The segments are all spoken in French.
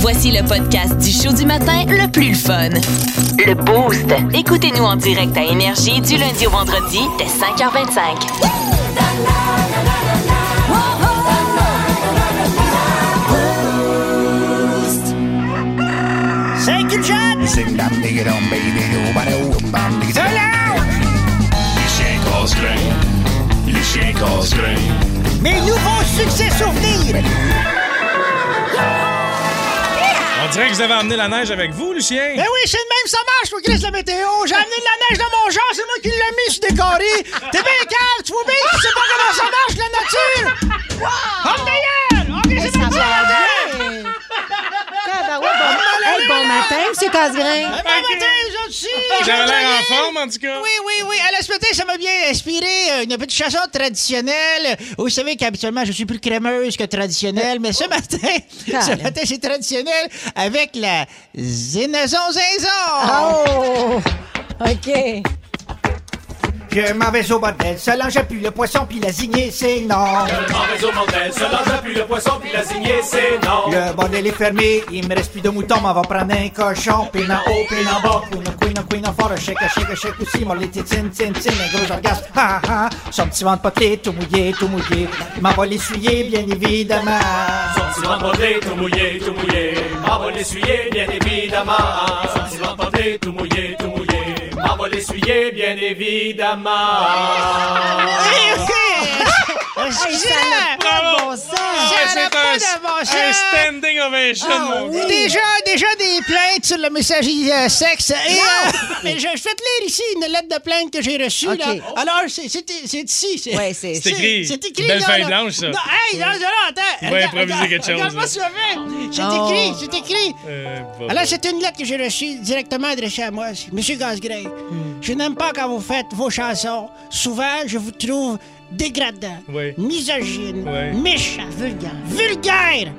Voici le podcast du show du matin le plus fun. Le Boost. Écoutez-nous en direct à Énergie du lundi au vendredi dès 5h25. Thank you, John! Sing dam digga dum baby do ba do bam digga So loud! Les chiens casse-grains. Les chiens casse-grains. Mes nouveaux succès souvenirs! Dirait que vous avez emmené la neige avec vous, Lucien. Ben oui, c'est de même, ça marche, faut Chris la météo. J'ai amené de la neige dans mon genre, c'est moi qui l'ai mis sur décoré. T'es bien calme, tu vois bien que tu sais pas comment ça marche, la nature! Homme d'ailleurs! Ok, c'est parti, la Ah, ben ouais, bon, hey, bon matin, M. Casgrain. Bon matin, aussi! J'avais l'air en forme, en tout cas. Oui, oui, oui. La ce matin, ça m'a bien inspiré euh, une petite chanson traditionnelle. Vous savez qu'habituellement, je suis plus crémeuse que traditionnelle, mais ce matin, ce matin, c'est traditionnel avec la zénaison zinzon. Oh! OK. Je m'en vais au bordel, Solange puis le poisson puis la zignée, c'est non. Mauvais au bordel, se lance plus le poisson, puis la zignée, c'est non. Le bordel est fermé, il me reste plus de moutons, m'en va prendre un cochon, puis en haut, puis en bas, queen, queen, queen, en fort, shake, shake, shake aussi, mon les titine, tin, tin, un gros orgasme, ha, ha, son petit ventre potelé, tout mouillé, tout mouillé, il m'en va l'essuyer, bien évidemment. Son petit ventre bordé, tout mouillé, tout mouillé. M'en va l'essuyer, bien évidemment. Son petit ventre bordé, tout mouillé, tout mouillé. Va l'essuyer, bien évidemment. Sens. Ça c'est un, un standing ovation, Ah, mon gars. Déjà, déjà des plaintes sur le messagerie euh, sexe. Et, euh, mais je, je vais te lire ici une lettre de plainte que j'ai reçue. OK. Là. Alors, c'est c'est- c'est ici. c'est- Ouais, c'est- C'est écrit. C'est écrit. Belle là, feuille là. blanche, ça. Non, hey, non, non, attends. va Regarde, improviser regarde, quelque chose, Regarde-moi là. ça fait. C'est Oh. écrit, c'est écrit. Euh, bon. Alors, c'est une lettre que j'ai reçue directement adressée à moi. Monsieur Gasgrain, Hmm. je n'aime pas quand vous faites vos chansons. Souvent, je vous trouve dégradant, Oui. misogyne, Oui. méchant, vulgaire. vulgaire.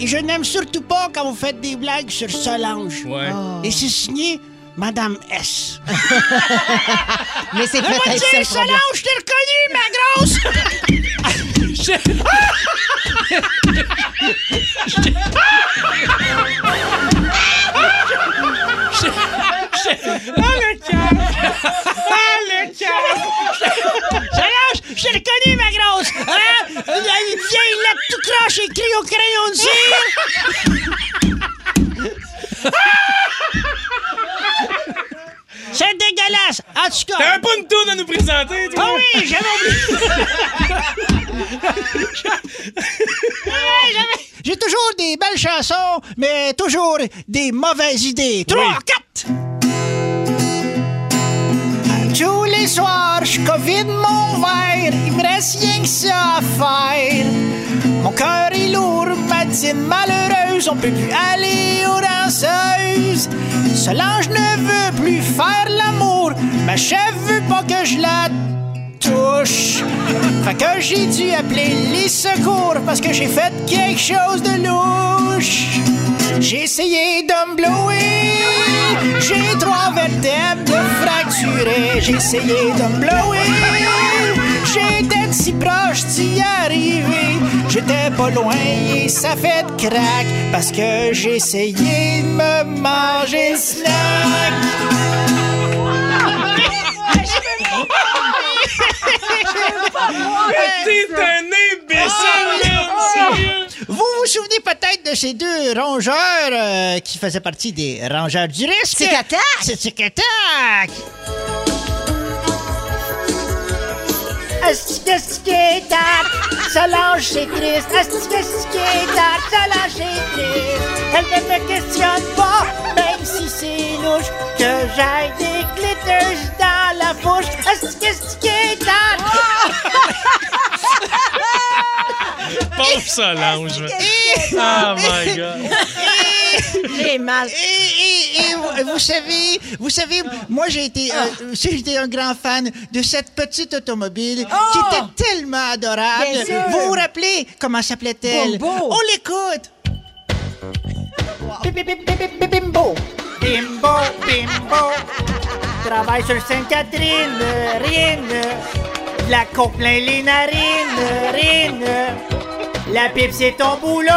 Et je n'aime surtout pas quand vous faites des blagues sur Solange. Ouais. Et c'est signé Madame S. Mais c'est peut-être ça le problème. Solange, je t'ai reconnue, ma grosse! Ah, le calme! Ah, le calme! Je t'ai reconnue, ma grosse! Hein? Une vieille lettre tout croche écrite au crayon de cire! C'est dégueulasse! En tout cas... T'avais pas une tour à nous présenter, toi? Ah oui, j'avais oublié! Ouais, J'ai toujours des belles chansons, mais toujours des mauvaises idées. Trois, Oui. Les soirs, je mon verre, il me reste rien que ça à faire. Mon cœur est lourd, ma dîme malheureuse, on peut plus aller aux danseuses. Solange ne veut plus faire l'amour, ma chef veut pas que je la touche. Fait que j'ai dû appeler les secours parce que j'ai fait quelque chose de louche. J'ai essayé de j'ai trois vertèbres fracturées. J'ai essayé de j'étais si proche d'y arriver. J'étais pas loin et ça fait de crack parce que j'ai essayé de me manger le snack. Vous vous souvenez peut-être de ces deux rongeurs euh, qui faisaient partie des rongeurs du risque? Tic Attack! C'est Tic Attack! Astiquestique-tac, Solange c'est triste? Astiquestique-tac, Solange c'est triste? Elle ne me questionne pas, même si c'est louche, que j'aille des glitters dans la bouche. Astiquestique-tac! Pauvre Solange, man. Oh my God. J'ai mal. Et, et- et vous, vous savez, vous savez, moi j'ai été, euh, j'ai été un grand fan de cette petite automobile qui était tellement adorable. Vous vous rappelez comment s'appelait-elle? On l'écoute. Bim, bim, bim, bim, bim, Bimbo, bimbo, bimbo. Travaille sur Sainte-Catherine, rien. De La coke plein les narines, rien. La pipe c'est ton boulot.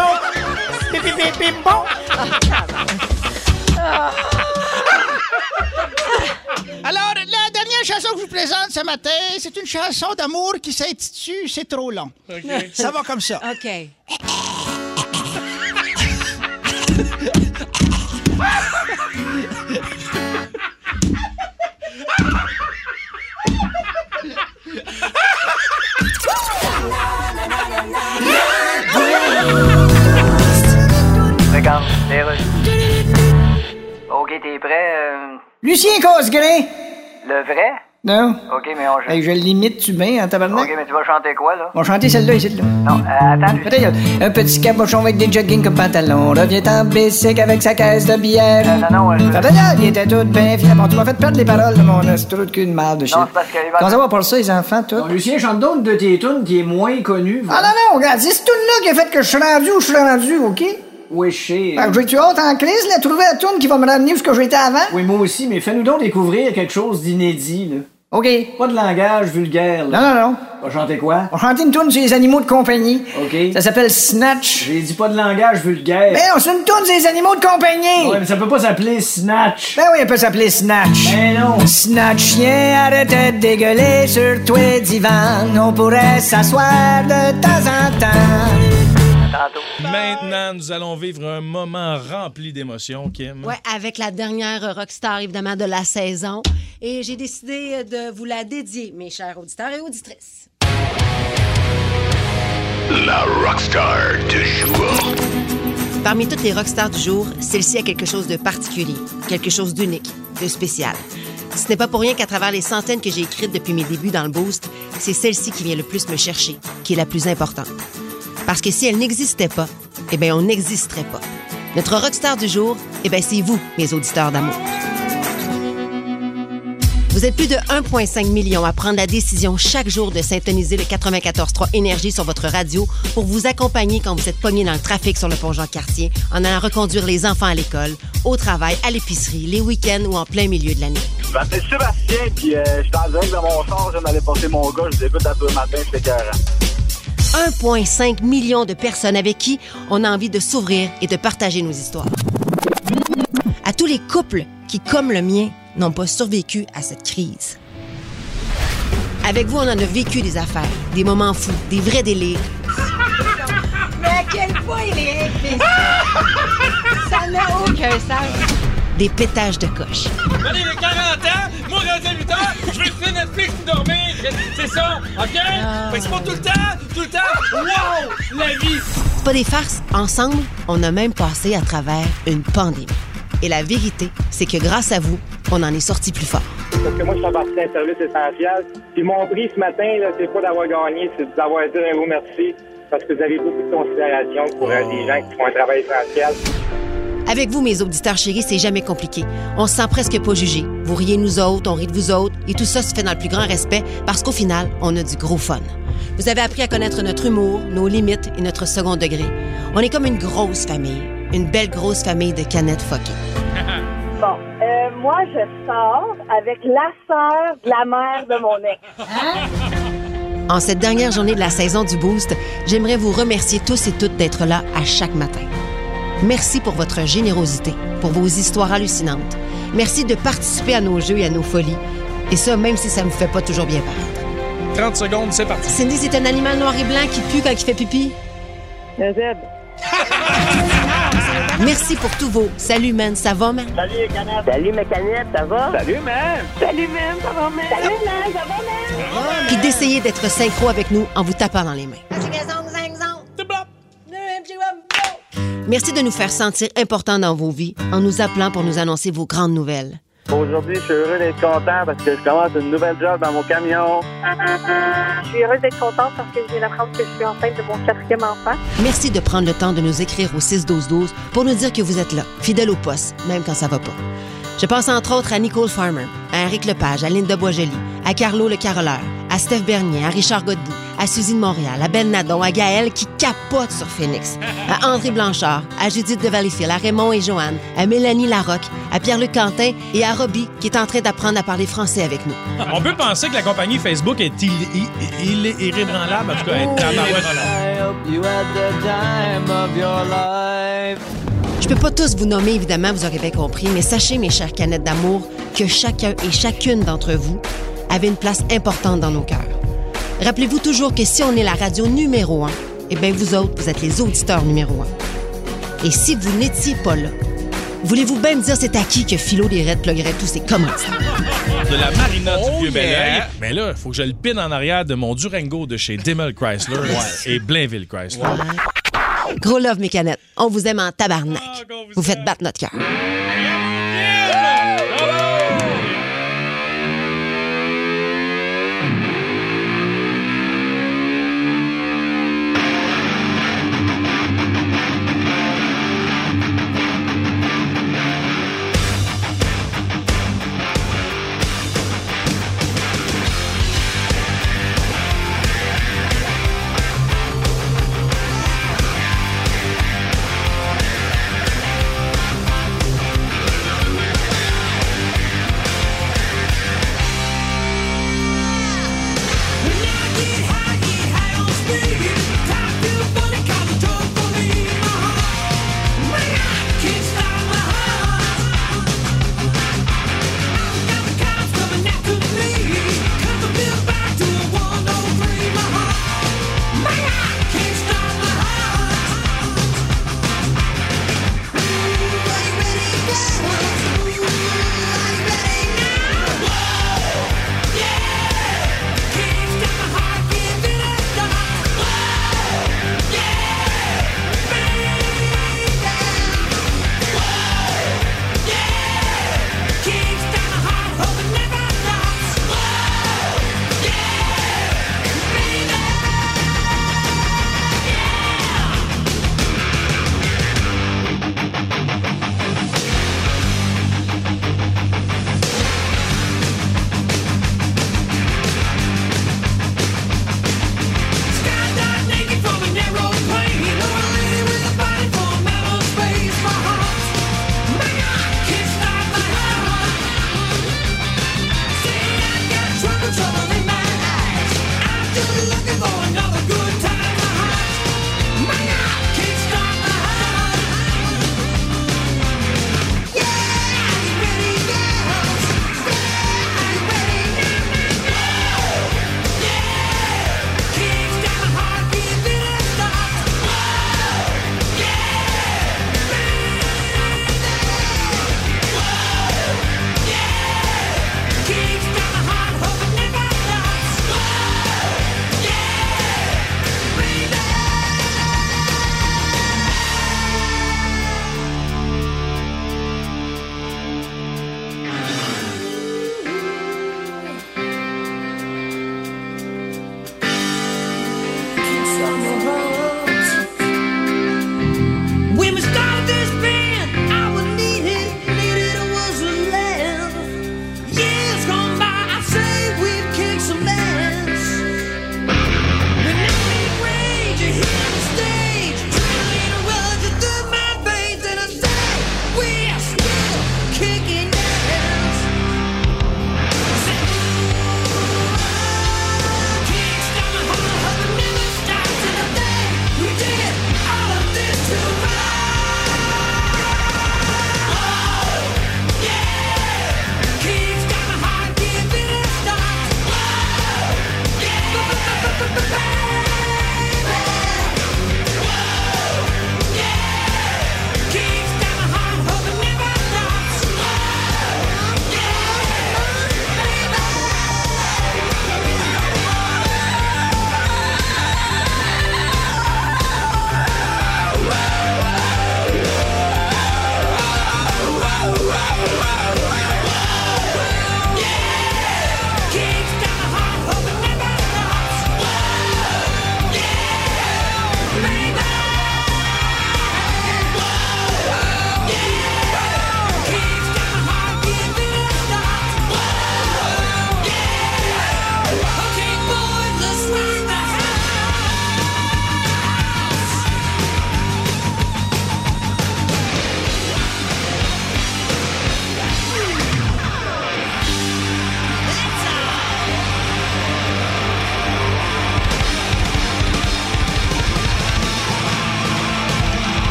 bip, bip, bip, bip, bon. Alors, la dernière chanson que je vous présente ce matin, c'est une chanson d'amour qui s'intitule C'est trop long. Ça va comme ça. OK. les. Ok, t'es prêt? euh, Lucien Cosgrain. le vrai? Non. Ok, mais on chante. Hey, je l'imite-tu bien, en tabarnak? Ok, mais tu vas chanter quoi, là? On va chanter celle-là ici, là. Non, euh, attends. Peut-être, un petit cabochon avec des jogging comme pantalon revient en bicycle avec sa caisse de bière. Euh, non, non, je- dire, il était tout bien fier. Bon, tu m'as fait perdre les paroles de mon trou de cul de marde de shit. Non, c'est parce que- Comment ça va pour ça, les enfants, tout? Lucien, chante donc de tes tunes qui est moins connue. Ah non, non, regarde, c'est ce tune-là qui a fait que je suis rendu où je suis rendu, OK? Oui, je sais. Que j'ai-tu hâte en crise, là, trouver la tune qui va me ramener où ce que j'étais avant? Oui, moi aussi, mais fais-nous donc découvrir quelque chose d'inédit, là. OK. Pas de langage vulgaire, Non, là. non, non. On va chanter quoi? On va chanter une tune sur les animaux de compagnie. OK. Ça s'appelle Snatch. J'ai dit pas de langage vulgaire. Ben non, c'est une tune sur les animaux de compagnie. Ouais, mais ça peut pas s'appeler Snatch. Ben oui, elle peut s'appeler Snatch. Ben non. Snatch chien, arrête de dégueuler sur toi divan. On pourrait s'asseoir de temps en temps. Maintenant, nous allons vivre un moment rempli d'émotions, Kim. Ouais, avec la dernière rockstar, évidemment, de la saison. Et j'ai décidé de vous la dédier, mes chers auditeurs et auditrices. La rockstar du jour. Parmi toutes les rockstars du jour, celle-ci a quelque chose de particulier, quelque chose d'unique, de spécial. Ce n'est pas pour rien qu'à travers les centaines que j'ai écrites depuis mes débuts dans le Boost, c'est celle-ci qui vient le plus me chercher, qui est la plus importante. Parce que si elle n'existait pas, eh bien, on n'existerait pas. Notre rockstar du jour, eh bien, c'est vous, mes auditeurs d'amour. Vous êtes plus de 1,5 million à prendre la décision chaque jour de syntoniser le 94.3 Énergie sur votre radio pour vous accompagner quand vous êtes pogné dans le trafic sur le pont Jean-Cartier, en allant reconduire les enfants à l'école, au travail, à l'épicerie, les week-ends ou en plein milieu de l'année. Je m'appelle Sébastien, puis euh, je suis en direct dans mon char, je viens d'aller porter mon gars, je débute à tout le matin, c'est. 1,5 million de personnes avec qui on a envie de s'ouvrir et de partager nos histoires. À tous les couples qui, comme le mien, n'ont pas survécu à cette crise. Avec vous, on en a vécu des affaires, des moments fous, des vrais délires. Mais à quel point il est Ça n'a aucun sens. Des pétages de coche. Allez, les 40 ans, moi, rendu à 8 heures, je vais écouter Netflix et dormir. C'est ça, OK? Fait que c'est pas tout le temps, tout le temps. Wow! La vie! C'est pas des farces. Ensemble, on a même passé à travers une pandémie. Et la vérité, c'est que grâce à vous, on en est sorti plus fort. Parce que moi, je fais partie d'un service essentiel. Puis mon prix ce matin, là, c'est pas d'avoir gagné, c'est d'avoir dit un gros merci. Parce que vous avez beaucoup de considération pour euh, des gens qui font un travail essentiel. Avec vous, mes auditeurs chéris, c'est jamais compliqué. On se sent presque pas jugé. Vous riez nous autres, on rit de vous autres, et tout ça se fait dans le plus grand respect parce qu'au final, on a du gros fun. Vous avez appris à connaître notre humour, nos limites et notre second degré. On est comme une grosse famille, une belle grosse famille de canettes fuckées. Bon, euh, moi, je sors avec la sœur de la mère de mon ex. En cette dernière journée de la saison du Boost, j'aimerais vous remercier tous et toutes d'être là à chaque matin. Merci pour votre générosité, pour vos histoires hallucinantes. Merci de participer à nos jeux et à nos folies. Et ça, même si ça me fait pas toujours bien paraître. 30 secondes, c'est parti. Cindy, c'est un animal noir et blanc qui pue quand il fait pipi? Un zèbre. Merci pour tous vos salut, man, ça va, man? Salut, les canettes. Salut, mes canettes, ça va? Salut, man. Salut, même, ça va, même? Salut, man, ça va, même? Puis d'essayer d'être synchro avec nous en vous tapant dans les mains. Merci de nous faire sentir importants dans vos vies en nous appelant pour nous annoncer vos grandes nouvelles. Aujourd'hui, je suis heureux d'être content parce que je commence une nouvelle job dans mon camion. Je suis heureuse d'être contente parce que je viens d'apprendre que je suis enceinte de mon quatrième enfant. Merci de prendre le temps de nous écrire au 6-12-12 pour nous dire que vous êtes là, fidèle au poste, même quand ça va pas. Je pense entre autres à Nicole Farmer, à Eric Lepage, à Linda Boisjoli, à Carlo le Caroleur, à Steph Bernier, à Richard Godbout, à Suzy de Montréal, à Ben Nadon, à Gaël qui capote sur Phoenix, à André Blanchard, à Judith de Valleyfield, à Raymond et Joanne, à Mélanie Larocque, à Pierre-Luc Quentin et à Robbie qui est en train d'apprendre à parler français avec nous. On peut penser que la compagnie Facebook est il- il- il- irrébranlable, en tout cas, elle est Je peux pas tous vous nommer, évidemment, vous aurez bien compris, mais sachez, mes chères canettes d'amour, que chacun et chacune d'entre vous avait une place importante dans nos cœurs. Rappelez-vous toujours que si on est la radio numéro un, eh bien, vous autres, vous êtes les auditeurs numéro un. Et si vous n'étiez pas là, voulez-vous bien me dire c'est à qui que Philo des Reds pluguerait tous ses commentaires? De la marina Oh, du vieux Bel yeah. Mais là, il faut que je le pine en arrière de mon Durango de chez Dimmel Chrysler et Blainville Chrysler. Gros love, mes canettes. On vous aime en tabarnak. vous faites battre notre cœur.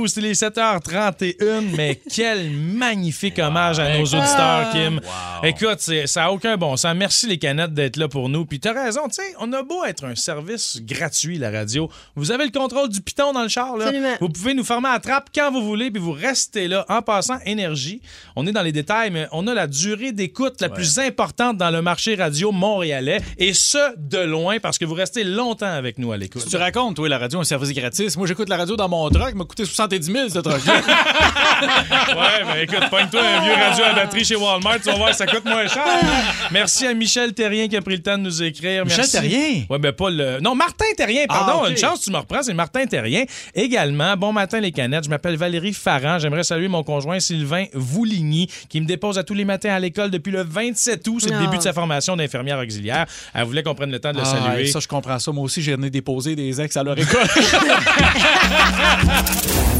Dans le boost, il est 7h31, mais quel magnifique hommage à nos auditeurs, Kim. Écoute, c'est- ça n'a aucun bon sens. Merci les canettes d'être là pour nous. Puis t'as raison, tu sais, on a beau être un service gratuit, la radio. Vous avez le contrôle du piton dans le char, là. Absolument. Vous pouvez nous former à la trappe quand vous voulez, puis vous restez là. En passant, énergie, on est dans les détails, mais on a la durée d'écoute la plus importante dans le marché radio montréalais, et ce, de loin, parce que vous restez longtemps avec nous à l'écoute. Tu racontes, toi, la radio, un service gratis. Moi, j'écoute la radio dans mon truck, m'a coûté 70 000, ce truck Ouais, ben écoute, pogne-toi un vieux radio à batterie chez Walmart, tu vas voir, ça coûte moins cher. Merci à Michel Terrien qui a pris le temps de nous écrire. Michel Merci. Terrien? Ouais, ben pas le. Non, Martin Terrien, pardon. Ah, ok. Une chance, tu me reprends, c'est Martin Terrien. Également, bon matin les canettes. Je m'appelle Valérie Farran. J'aimerais saluer mon conjoint Sylvain Vouligny qui me dépose à tous les matins à l'école depuis le 27 août. C'est le Ah. début de sa formation d'infirmière auxiliaire. Elle voulait qu'on prenne le temps de le Ah, saluer. Ça, je comprends ça. Moi aussi, j'ai déposer des ex à leur école.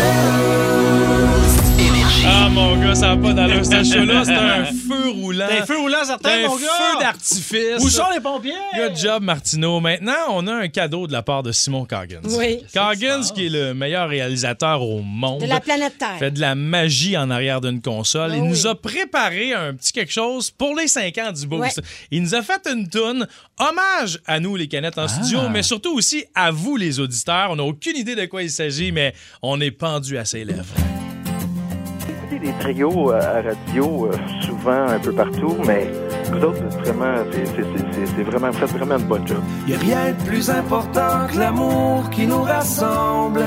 Ah, mon gars, ça va pas dans le ce show-là. C'est un feu roulant. T'as un feu roulant, certain, C'est un mon gars? feu d'artifice. Où sont les pompiers? Good job, Martineau. Maintenant, on a un cadeau de la part de Simon Coggins. Oui. Coggins, qui est le meilleur réalisateur au monde. De la planète Terre. Fait de la magie en arrière d'une console. Ah Il oui. nous a préparé un petit quelque chose pour les 5 ans du Boost. Ouais. Il nous a fait une toune hommage à nous, les canettes en studio, mais surtout aussi à vous, les auditeurs. On n'a aucune idée de quoi il s'agit, mais on est pendu à ses lèvres. Des trios euh, à radio euh, souvent un peu partout, mais vous autres, vraiment, c'est, vraiment, vous faites vraiment une bonne job. Y a rien de plus important que l'amour qui nous rassemble.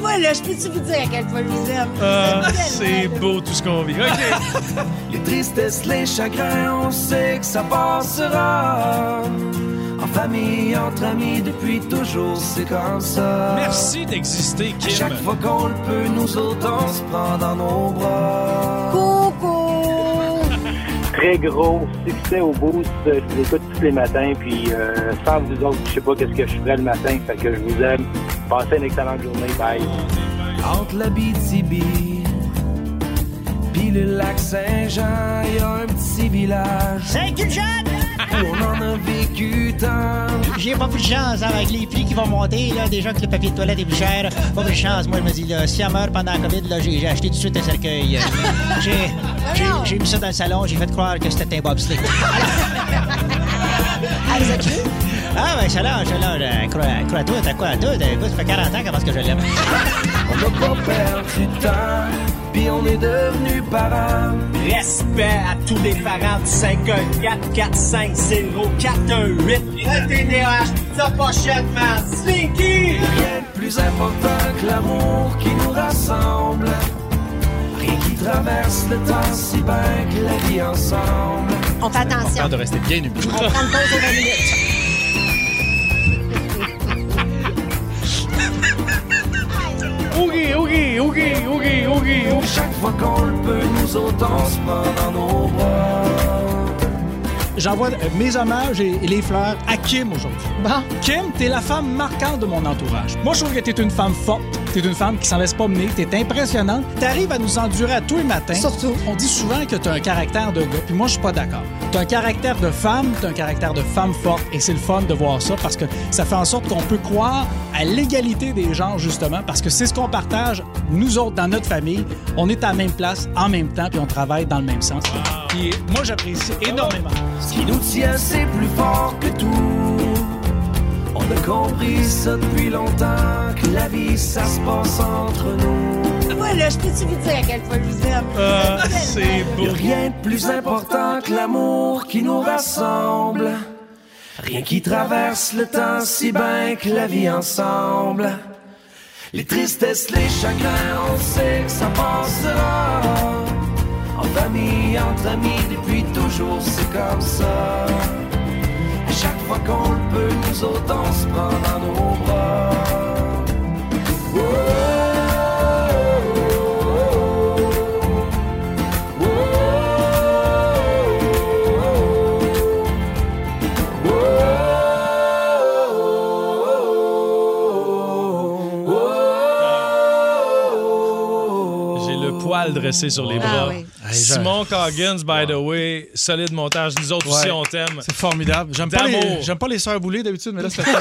Voilà, je peux-tu vous dire à quel point je vous aime? Ah, c'est beau tout ce qu'on vit. OK. Les tristesses, les chagrins, on sait que ça passera. Famille, entre amis, depuis toujours, c'est comme ça. Merci d'exister, À Kim. chaque fois qu'on le peut, nous autres, on se prend dans nos bras. Coucou! Très gros succès au boost. Je vous écoute tous les matins, puis euh, sans vous autres, je sais pas qu'est-ce que je ferais le matin. Fait que je vous aime. Passez une excellente journée. Bye. Entre la BTB puis le lac Saint-Jean, y a un petit village. Saint-Culjean! On en a vécu tant. J'ai pas plus de chance hein, avec les prix qui vont monter, là, déjà que le papier de toilette est plus cher. Pas plus de chance, moi, je me dis, là, si elle meurt pendant la COVID, là, j'ai acheté tout de suite un cercueil. J'ai mis ça dans le salon, j'ai fait croire que c'était un bobsleigh. Ah, ben, ça là, ça là, euh, crois, crois à toi, t'as quoi à toi? Écoute, ça fait 40 ans comment est-ce que je l'aime. On n'a pas perdu de temps, puis on est devenus parents. Respect à tous les parents du 514 450 418 RTNH, ta pochette, man, Slinky! Rien de plus important que l'amour qui nous rassemble. Rien qui traverse le temps si bien que la vie ensemble. On fait attention. de rester bien humide. On prend une pause de 20 minutes. Chaque fois qu'on le peut, nous on se dans nos bras. J'envoie euh, mes hommages et, et les fleurs à Kim aujourd'hui. Bon. Kim, t'es la femme marquante de mon entourage. Moi, je trouve que t'es une femme forte. T'es une femme qui s'en laisse pas mener. T'es impressionnante. T'arrives à nous endurer à tous les matins. Surtout. On dit souvent que t'as un caractère de gars, puis moi, je suis pas d'accord. T'as un caractère de femme, t'as un caractère de femme forte, et c'est le fun de voir ça parce que ça fait en sorte qu'on peut croire à l'égalité des genres, justement, parce que c'est ce qu'on partage, nous autres, dans notre famille. On est à la même place, en même temps, puis on travaille dans le même sens. Puis moi, j'apprécie énormément. Ce qui nous tient, c'est plus fort que tout. On a compris ça depuis longtemps, que la vie, ça se passe entre nous. Voilà, je peux-tu vous dire à quel point je vous aime? Ah, c'est beau. Y a rien de plus important que l'amour qui nous rassemble. Rien qui traverse le temps si bien que la vie ensemble. Les tristesses, les chagrins, on sait que ça passera. En famille, entre amis, depuis toujours, c'est comme ça. À fois qu'on le peut, nous on se prend dans nos bras. J'ai le poil dressé sur les Ah bras. oui. Simon Coggins, by the way, solide montage. Nous autres aussi, on t'aime. C'est formidable. J'aime pas, les, pas les sœurs boulées d'habitude, mais là, c'était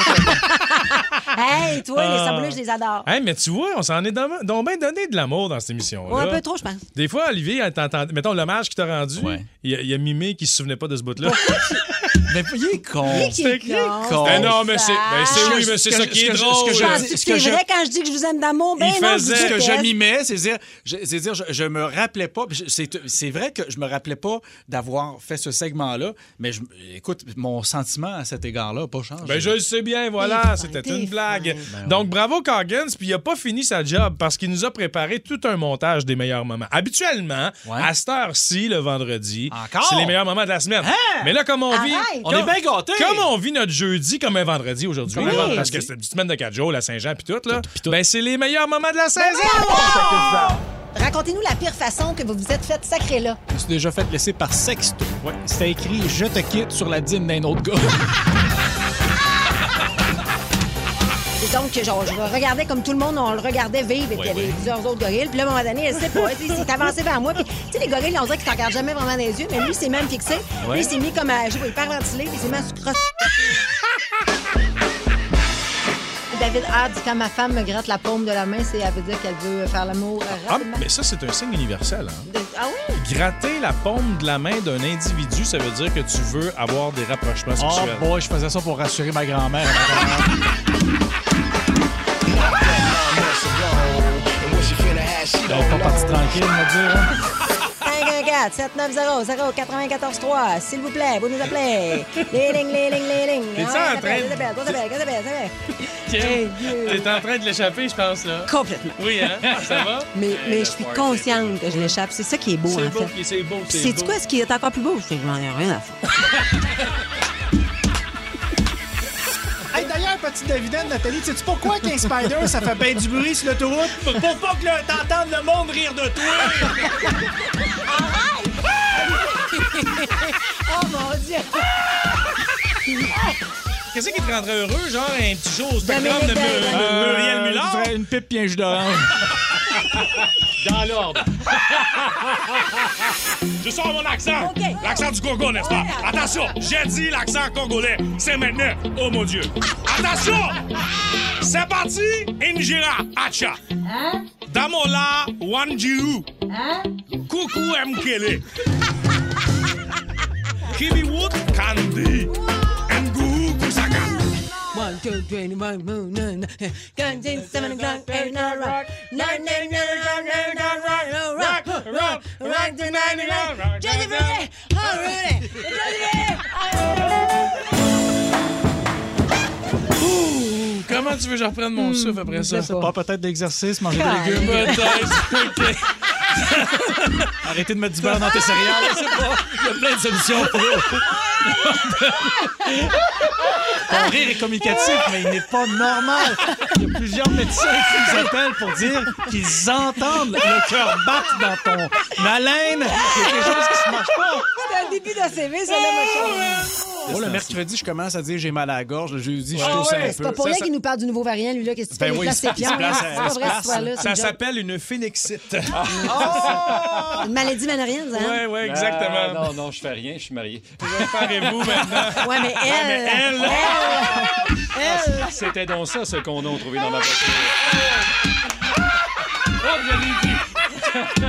Hey, toi, les Ah. sabouleux, je les adore. Hey, mais tu vois, on s'en est donc bien donné de l'amour dans cette émission-là. Ouais, un peu trop, je pense. Des fois, Olivier, mettons l'hommage qu'il t'a rendu, il, y a, il y a Mimé qui se souvenait pas de ce bout-là. Mais il est con. Il est con, con? Ben non, mais c'est ben oui, mais c'est ce ça qui est drôle. ce que je là. dis- C'est ce que je- vrai quand je dis que je vous aime d'amour, ben Il non, faisait- je ce que je déteste. m'y mets, c'est dire, je- c'est dire, je, je me rappelais pas. C'est, c'est vrai que je me rappelais pas d'avoir fait ce segment-là, mais je, écoute, mon sentiment à cet égard-là n'a pas changé. Ben, je le sais bien, voilà, c'était une blague. Ben Donc, bravo Coggins, puis il a pas fini sa job parce qu'il nous a préparé tout un montage des meilleurs moments. Habituellement, à cette heure-ci, le vendredi, c'est les meilleurs moments de la semaine. Mais là, comme on vit... On est bien gâtés. Comme on vit notre jeudi comme un vendredi aujourd'hui, parce que c'est une semaine de 4 jours, la Saint-Jean, puis tout, là, ben c'est les meilleurs moments de la saison! Racontez-nous la pire façon que vous vous êtes fait sacrer là. Je me suis déjà fait laisser par sexto. Ouais. C'était écrit Je te quitte sur la dîne d'un autre gars. Et donc, genre, je regardais comme tout le monde, on le regardait vivre, et puis il y avait plusieurs autres gorilles. Puis là, à un moment donné, elle sait pas, il s'est avancé vers moi. Puis, tu sais, les gorilles, on dirait qu'ils t'en regardent jamais vraiment dans les yeux, mais lui, il s'est même fixé. Lui, il s'est mis comme à, je sais pas, hyperventilé, puis il s'est mis à se crosser. David A dit quand ma femme me gratte la paume de la main, c'est elle veut dire qu'elle veut faire l'amour euh, Ah, mais ça, c'est un signe universel. Hein? De- Ah oui? Gratter la paume de la main d'un individu, ça veut dire que tu veux avoir des rapprochements Oh sexuels. boy, je faisais ça pour rassurer ma grand-mère. Elle pas partie tranquille, on va dire. hein. 514 790 094 3 s'il vous plaît, vous nous appelez. Les lignes, les lignes, les lignes. T'es-tu Ah, en train T'es en train de l'échapper, je pense, là. Complètement. Oui, hein? Ça va? Mais, mais je suis consciente que je l'échappe. C'est ça qui est beau, C'est en beau, fait. c'est beau, c'est C'est beau. quoi ce qui est encore plus beau? C'est que j'en ai rien à foutre. petite Davidette, Nathalie, sais-tu pourquoi qu'un spider, ça fait bien du bruit sur l'autoroute? Pour pas que t'entendes le monde rire de toi! oh mon Dieu! Qu'est-ce qui te rendrait heureux? Genre un petit show au spectrum Dominique de Muriel Euh, Muller? je dirais Une pipe jus d'orange. Dans l'ordre. Je sors mon accent. L'accent du Congo, n'est-ce pas? Attention, j'ai dit l'accent congolais. C'est maintenant. Oh mon Dieu. Attention! C'est parti, Injira Acha. Damola Wanjiru. Coucou Mkele. Kibiwood Kusaka. One, two, three, one, two, nine, nine, ten, seven o'clock, eight, nine, rock, nine, nine, nine, nine, nine, nine, rock, no, rock, rock, rock, the nine, nine, Johnny Rudy, oh, Rudy, Ouh, Comment tu veux que je reprenne mon souffle après ça? Pas peut-être d'exercice, manger des légumes. Peut-être. Arrêtez de mettre du beurre dans tes céréales. Sais pas. Il y a plein de solutions pour Ton rire est communicatif, mais il n'est pas normal. Il y a plusieurs médecins qui nous appellent pour dire qu'ils entendent le cœur battre dans ton haleine. Il y a quelque chose qui se marche pas. C'est un début d'ACV, ça, là, Oh, le mercredi, je commence à dire j'ai mal à la gorge. Le jeudi, je Ah tousse un C'est peu. pas pour Ça, rien qu'il nous parle du nouveau variant, lui, là. Qu'est-ce que tu Ben fais? oui, Il place ses là. C'est c'est Ça s'appelle une phénixite. Une maladie manorienne, hein? Ouais, ouais, exactement. Ah, non, non, je fais rien, je suis marié. Préparez-vous maintenant. Ouais, mais elle. elle- Elle. elle. C'était donc ça, ce condom trouvé dans ma voiture. Oh, je l'ai dit.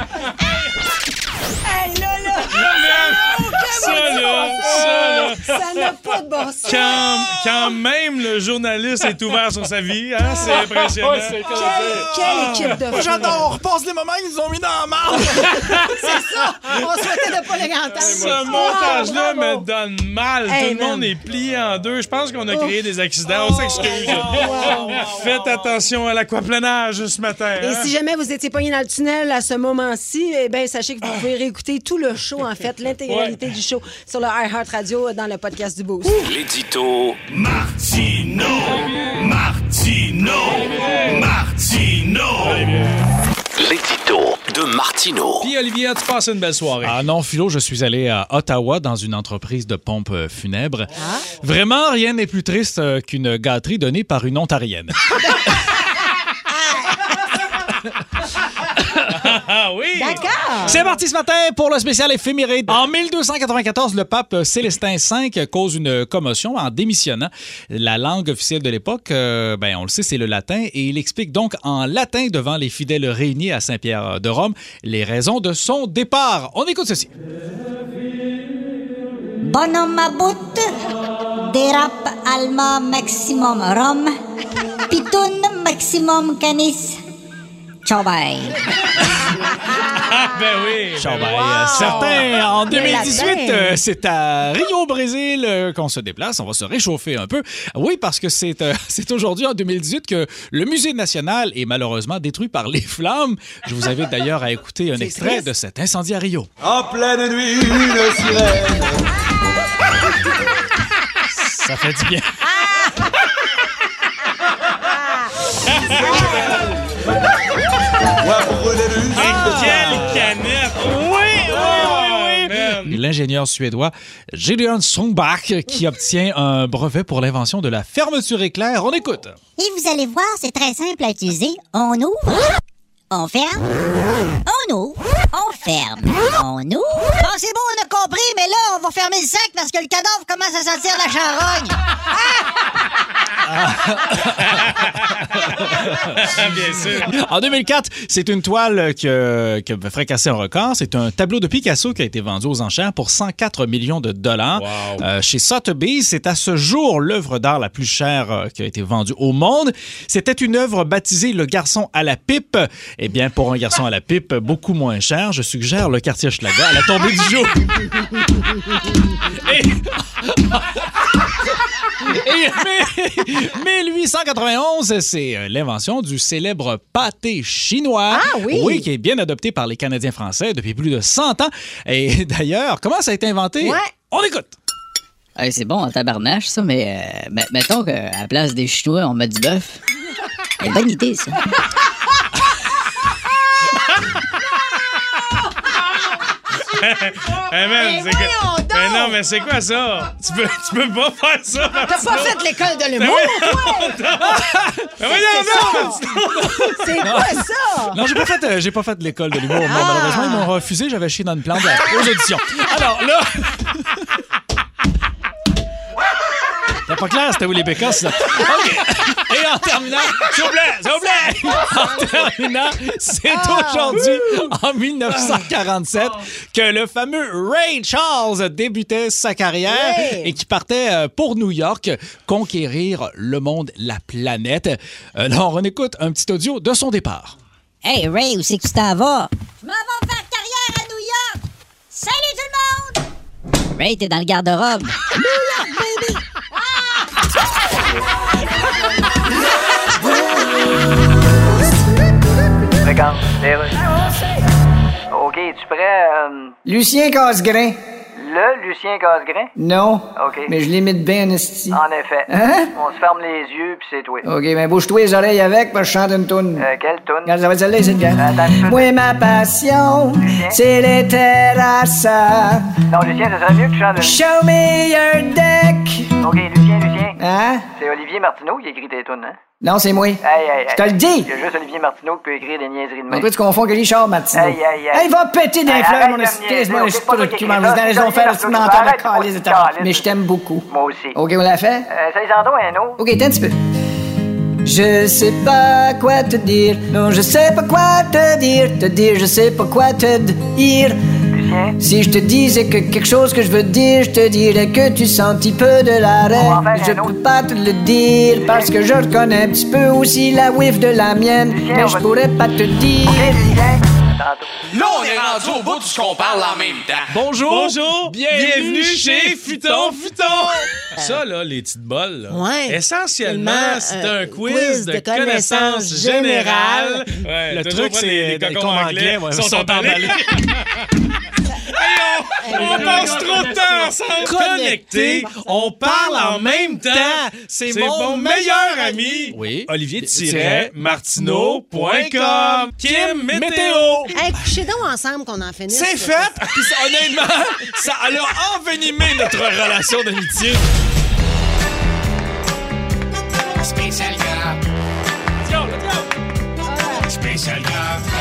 Hey, là, là! Ça, là, ça, là. Ça n'a pas de bon sens! Quand, quand même le journaliste est ouvert sur sa vie, hein, c'est impressionnant. Quelle équipe de Moi, fous. j'adore, on repasse les moments qu'ils nous ont mis dans la marde! C'est ça! On souhaitait ne pas les entendre. Ce montage-là Bravo. me donne mal. Hey, Tout le monde est plié en deux. Je pense qu'on a créé des accidents. On s'excuse. Faites attention à l'aquaplanage ce matin. Et hein. si jamais vous étiez pogné dans le tunnel à ce moment-ci, eh bien, sachez que vous pouvez réécouter tout le show, en fait, l'intégralité du show sur le iHeart Radio dans le podcast du Boost. L'édito Martino. Martino. Martino. L'édito de Martino. Puis Olivier, tu passes une belle soirée? Ah non, Philo, je suis allé à Ottawa dans une entreprise de pompes euh, funèbres. Vraiment, rien n'est plus triste euh, qu'une gâterie donnée par une Ontarienne. Ah oui! D'accord. C'est parti ce matin pour le spécial éphéméride. En 1294, le pape Célestin V cause une commotion en démissionnant. La langue officielle de l'époque, euh, ben, on le sait, c'est le latin, et il explique donc en latin devant les fidèles réunis à Saint-Pierre de Rome les raisons de son départ. On écoute ceci. Bonhomme à bout, dérape alma maximum rhum, pitoun maximum canis. Ciao bye. Ah, ben oui! Ciao, bye. Euh, Certains, en Le 2018, latin. euh, c'est à Rio, au Brésil, euh, qu'on se déplace. On va se réchauffer un peu. Oui, parce que c'est euh, c'est aujourd'hui, en 2018, que le Musée national est malheureusement détruit par les flammes. Je vous invite d'ailleurs à écouter un C'est extrait triste. de cet incendie à Rio. En pleine nuit, une sirène. Ça fait du bien. Quelle canette! Oui, oui, oui! L'ingénieur suédois Gideon Songbach qui obtient un brevet pour l'invention de la fermeture éclair. On écoute. Et vous allez voir, c'est très simple à utiliser. On ouvre, on ferme, on ouvre, on ferme, on ouvre. Bon, c'est bon, on a compris, mais là, on va fermer le sac parce que le cadavre commence à sentir la charogne. Bien sûr. En 2004, c'est une toile qui, a- qui a fracassé un record. C'est un tableau de Picasso qui a été vendu aux enchères pour 104 millions de dollars. Wow. Euh, chez Sotheby's, c'est à ce jour l'œuvre d'art la plus chère euh, qui a été vendue au monde. C'était une œuvre baptisée Le garçon à la pipe. Eh bien, pour un garçon à la pipe, beaucoup moins cher, je suggère le quartier Schlager à la tombée du jour. Et- Et mais- 1891, c'est euh, l'invention du célèbre pâté chinois. Ah oui? Oui, qui est bien adopté par les Canadiens français depuis plus de 100 ans. Et d'ailleurs, comment ça a été inventé? Ouais. On écoute. Hey, c'est bon en tabarnache, ça, mais euh, met- mettons qu'à la place des Chinois, on met du bœuf. C'est une bonne idée, ça. Hey, man, Mais c'est quoi-! Mais non, mais c'est quoi ça? Tu peux, tu peux pas faire ça! T'as pas fait l'école de l'humour, toi? donc! Mais voyons donc, C'est quoi ça? Non, j'ai pas fait, euh, j'ai pas fait l'école de l'humour. moi, Ah! Malheureusement, ils m'ont refusé. J'avais chié dans une plante aux auditions. Alors là. Pas clair, c'était où les bécosses, là? OK. Et en terminant. S'il vous plaît, s'il vous plaît! En terminant, c'est aujourd'hui, en 1947, que le fameux Ray Charles débutait sa carrière et qui partait euh, pour New York conquérir le monde, la planète. Alors, on écoute un petit audio de son départ. Hey Ray, où c'est que tu t'en vas? Je m'en vais faire carrière à New York. Salut tout le monde! Ray, t'es dans le garde-robe. Regarde, les rues. OK, es-tu prêt? euh, Lucien Casgrain. le Lucien Casgrain? Non. OK. Mais je l'imite bien, esti. En effet. Hein? On se ferme les yeux, puis c'est toi. OK, ben bouge-toi les oreilles avec, parce que je chante une toune. Euh, quelle toune? Regarde, ça va être celle-là, c'est le. Moi, ma passion, c'est les terrasses. Non, Lucien, ça serait mieux que tu chantes une... Show me your deck. OK, Lucien, Lucien. Hein? C'est Olivier Martineau qui écrit tes tunes, hein? Non, c'est moi. Hey, hey. Je te le dis. Il y a juste Olivier Martineau qui peut écrire des niaiseries de même. toi, tu confonds que Richard Martineau? Aïe, aïe, aïe. Hey, va péter des fleurs, mon niaiser, Moi, je suis pas ça, vous allez faire le petit arrête de calice de. Mais je t'aime beaucoup. Moi aussi. OK, on l'a fait? Euh, ça les en donne un autre. OK, attends un petit peu. Je sais pas quoi te dire. Non, je sais pas quoi te dire. Te dire, je sais pas quoi te dire. Lucien? Si je te disais que quelque chose que je veux te dire, je te dirais que tu sens un petit peu de l'arrêt. Je peux pas te le dire parce que je reconnais un petit peu aussi la whiff de la mienne. Mais je va- pourrais pas te dire. Là, on est rendu au bout de ce qu'on parle en même temps. Bonjour. Bonjour! Bienvenue chez Futon Futon! Ça, là, les petites bols, là, Ouais. essentiellement, c'est euh, un quiz, quiz de, de connaissances connaissances générales. générales. Ouais, Le truc, c'est les, les cocons anglais, anglais, ouais, sont, sont emballés. Hey, on, on passe trop de temps ensemble connectés. On parle en même temps. C'est mon, mon meilleur ami. Oui. Olivier-martineau.com. Kim Météo. Hey, couchez donc ensemble qu'on en finisse. C'est fait! Puis ça, honnêtement, ça a envenimé notre relation d'amitié. Spécial grave. Spécial grave.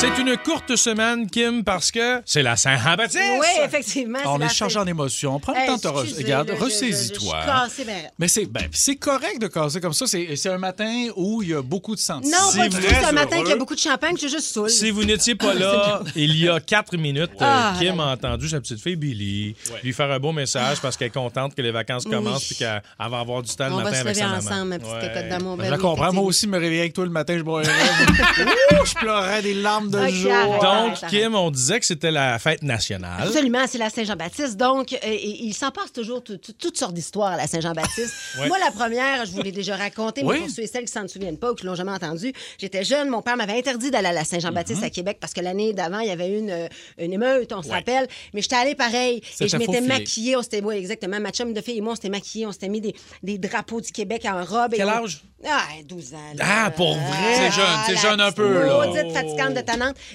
C'est une courte semaine, Kim, parce que c'est la Saint-Jean-Baptiste. Oui, effectivement. On est chargé en émotion. Prends le Hey, temps de Regarde, je- ressaisis-toi. je- je ben- Mais c'est ben, c'est correct de casser comme ça. C'est c'est un matin où il y a beaucoup de sentiments. Non, pas du tout. C'est un matin qu'il y a beaucoup de champagne, je suis juste saoule. Si vous n'étiez pas là, il y a quatre minutes, euh, Ah, Kim là, a entendu sa petite fille Billy lui faire un beau message parce qu'elle est contente que les vacances Oui. commencent puis qu'elle elle va avoir du temps le On va matin se avec sa maman. ensemble, ma petite Ouais. cocotte d'amour. Je Ben comprends. Moi aussi, me réveiller avec toi le matin, je. Ouh, je pleurais des larmes de arrête. Donc, Arrête, Kim, on disait que c'était la fête nationale. Absolument, c'est la Saint-Jean-Baptiste. Donc, euh, et- il s'en passe toujours tout- tout- toutes sortes d'histoires à la Saint-Jean-Baptiste. Ouais. Moi, la première, je vous l'ai déjà racontée, mais Oui. pour ceux et celles qui s'en souviennent pas ou qui l'ont jamais entendue, j'étais jeune, mon père m'avait interdit d'aller à la Saint-Jean-Baptiste Mhm. à Québec parce que l'année d'avant, il y avait eu une, euh, une émeute, on se rappelle. Mais j'étais allée pareil. Et je m'étais maquillée. On s'était, oui, exactement. Ma chum de fille et moi, on s'était maquillée. On s'était mis des, des drapeaux du Québec en robe. et Quel on- âge? Ah, 12 ans. là. Ah, pour vrai? C'est jeune, c'est jeune un peu, là. maudite fatigante de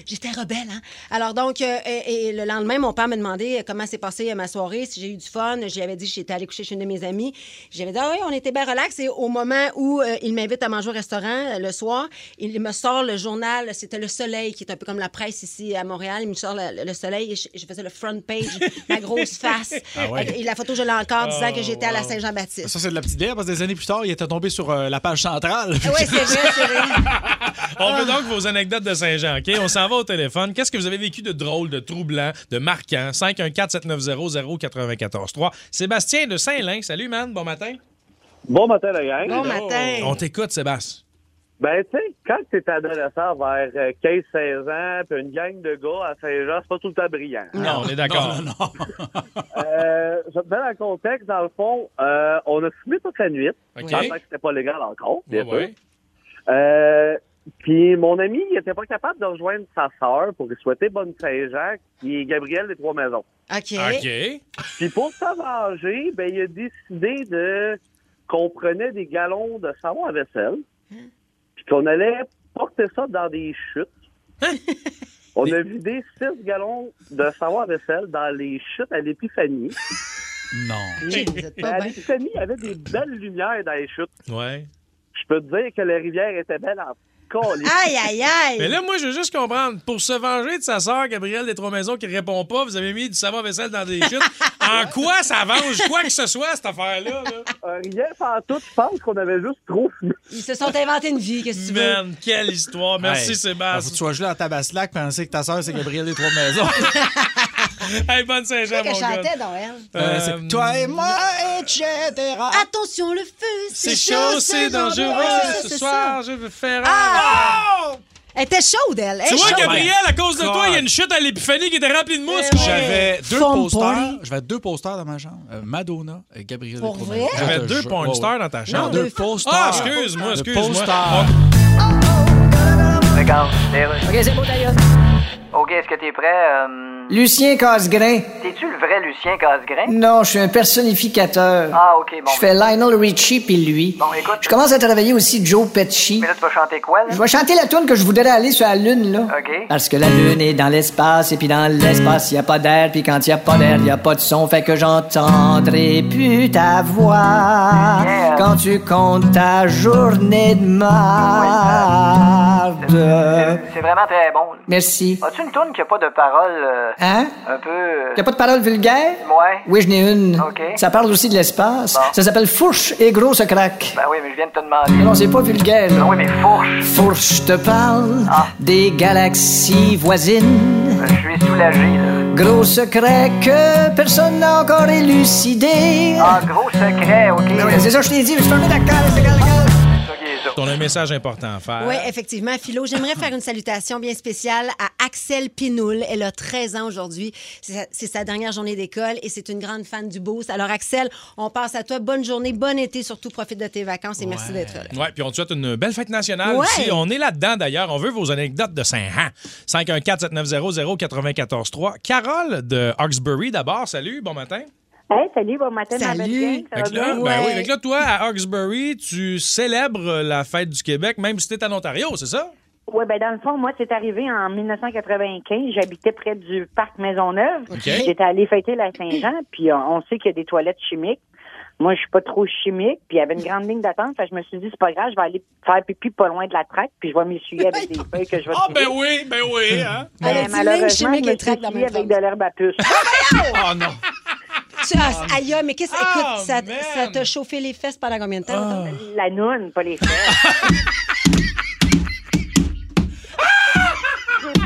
J'étais rebelle, hein? Alors, donc, euh, et, et le lendemain, mon père m'a demandé euh, comment s'est passée euh, ma soirée, si j'ai eu du fun. J'y avais dit que j'étais allée coucher chez une de mes amies. J'avais dit, ah oui, on était bien relax. Et au moment où euh, il m'invite à manger au restaurant le soir, il me sort le journal, c'était Le Soleil, qui est un peu comme la presse ici à Montréal. Il me sort le, le Soleil et je, je faisais le front page, ma grosse face. Ah ouais. Et la photo, je l'ai encore, disant Oh, que j'étais à la. Saint-Jean-Baptiste. Ça, c'est de la petite bière parce que des années plus tard, il était tombé sur euh, la page centrale. Oui, c'est vrai, c'est vrai. On veut donc vos anecdotes de Saint-Jean, OK? On s'en va au téléphone. Qu'est-ce que vous avez vécu de drôle, de troublant, de marquant? 514-790-0943. Sébastien de Saint-Lin. Salut, man. Bon matin. Bon matin, la gang. Bon matin. On t'écoute, Sébastien. Ben, tu sais, quand t'es adolescent vers euh, 15-16 ans, puis une gang de gars à Saint-Jean, c'est pas tout le temps brillant. Non, on est d'accord. Non, non, non. Euh, je te mets dans le contexte, dans le fond, euh, on a fumé toute la nuit, OK. pendant que c'était pas légal encore, bien Ouais, sûr. ouais. Euh, puis mon ami, il était pas capable de rejoindre sa sœur pour lui souhaiter bonne Saint-Jean, qui est Gabriel des Trois-Maisons. OK. OK. Puis pour s'arranger, ben, il a décidé de qu'on prenait des galons de savon à vaisselle, puis qu'on allait porter ça dans des chutes. On a vidé six gallons de savon à vaisselle dans les chutes à l'Épiphanie. Non. À l'Épiphanie, il y avait des belles lumières dans les chutes. Ouais. Je peux te dire que la rivière était belle en. Aïe, aïe, aïe. Mais là, moi, je veux juste comprendre. Pour se venger de sa sœur, Gabrielle des Trois-Maisons, qui répond pas, vous avez mis du savon à vaisselle dans des chutes. en quoi ça venge quoi que ce soit, cette affaire-là? là? Euh, Rien pas tout, je pense qu'on avait juste trop fumé. Ils se sont inventés une vie, qu'est-ce que tu veux? Man, quelle histoire. Merci, Hey, Faut que Sébastien. tu sois gelé à Tabaslac penser que ta soeur, c'est Gabrielle des Trois-Maisons. Hey, bonne Saint-Jean, mon gars. chantait dans elle. Euh, c'est toi et moi, etc. Attention, le feu, C'est chaud, c'est dangereux. Ce soir, je veux faire un... Ah! Elle était chaude, elle. Elle Tu vois. Gabriel, à cause de God. toi, il y a une chute à l'épiphanie qui était remplie de mousse. Eh quoi. J'avais deux Fun posters. J'avais deux posters dans ma chambre. Euh, Madonna et Gabrielle Pour vrai? J'avais deux ouais. dans ta Non, chambre. deux posters. Ah, excuse-moi, Deux excuse-moi. posters. Regarde. OK, c'est beau, d'ailleurs. OK, est-ce que t'es prêt? Euh, Lucien Casgrain. T'es-tu le vrai Lucien Casgrain? Non, je suis un personnificateur. Ah, OK, bon. Je fais Lionel Richie puis lui. Bon, écoute. Je commence à travailler aussi Joe Pesci. Mais là, tu vas chanter quoi, là? Je vais chanter la tune que je voudrais aller sur la Lune, là. OK. Parce que la Lune est dans l'espace, et puis dans l'espace, il a pas d'air, puis quand il y a pas d'air, il y a pas de son, fait que j'entendrai plus ta voix Yeah. quand tu comptes ta journée de marde. C'est vraiment très bon. Merci. As-tu une tourne qui a pas de paroles euh, Hein? un peu... euh, a pas de parole vulgaire? Ouais. Oui, je n'ai une. OK. Ça parle aussi de l'espace. Bon. Ça s'appelle Fourche et Gros se craque. Ben oui, mais je viens de te demander. Non, c'est pas vulgaire. là. Ben oui, mais fourche. Fourche te parle Ah. des galaxies voisines. Je suis soulagé, là. Gros secret que personne n'a encore élucidé. Ah, gros secret, OK. Ben oui, c'est ça je t'ai dit, je suis fermé d'accord, c'est égal, égal. C'est ça qui est ça. On a un message important à faire. Oui, effectivement, Philo. J'aimerais faire une salutation bien spéciale à Axel Pinoul. Elle a 13 ans aujourd'hui. C'est sa- dernière journée d'école et c'est une grande fan du Boost. Alors, Axel, on passe à toi. Bonne journée, bon été. Surtout, profite de tes vacances et merci d'être là. Ouais, puis on te souhaite une belle fête nationale Ouais. aussi. On est là-dedans d'ailleurs. On veut vos anecdotes de Saint-Han. 514-790-0943. Carole de Hawkesbury d'abord. Salut, bon matin. Hey, salut, bon matin, ma Salut. belle gang, ça va Fait que là, bien? ben oui, fait que là, toi, à Hawkesbury, tu célèbres la fête du Québec, même si t'es en Ontario, c'est ça? Oui, ben dans le fond, moi, c'est arrivé en 1995. J'habitais près du parc Maisonneuve. OK. J'étais allée fêter la Saint-Jean, puis on, sait qu'il y a des toilettes chimiques. Moi, je suis pas trop chimique, puis il y avait une grande ligne d'attente. Fait je me suis dit, c'est pas grave, je vais aller faire pipi pas loin de la traque, puis je vais m'essuyer avec des feuilles que je vais Ah, ben oui, ben oui, hein? Ligne malheureusement, chimique je me suis avec de l'herbe à puce. Oh non! Tu as, aïe, mais qu'est-ce Ah, écoute, ça, ça t'a chauffé les fesses pendant combien de temps? mettons? La noune, pas les fesses.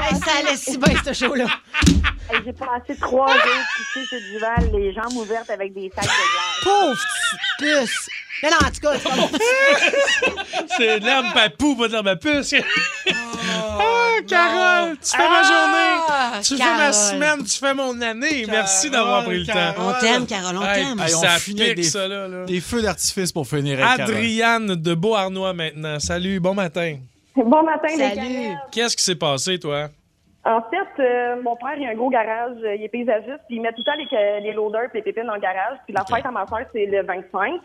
Hey, ça allait si bien, ce show-là. Hey, J'ai passé trois jours couché sur du Duval, les jambes ouvertes avec des sacs de glace. Pauvre petite puce. Mais non, en tout cas, c'est pas. C'est de l'herbe à poux, pas de l'herbe à puce. Ah, Carole, tu fais ma Ah, journée, tu fais ma Carole. semaine, tu fais mon année. Merci d'avoir pris le temps. On t'aime, Carole, on Hey, t'aime. hey, on ça finit avec pique, des, ça, là, là. des feux d'artifice pour finir avec Carole. Adriane de Beauharnois maintenant. Salut, bon matin. Bon matin, les Salut. Qu'est-ce qui s'est passé, toi? En fait, euh, mon père, il a un gros garage, euh, il est paysagiste, puis il met tout le temps les, ca- les loaders et les pépines dans le garage. Puis la fête à ma soeur, c'est le 25.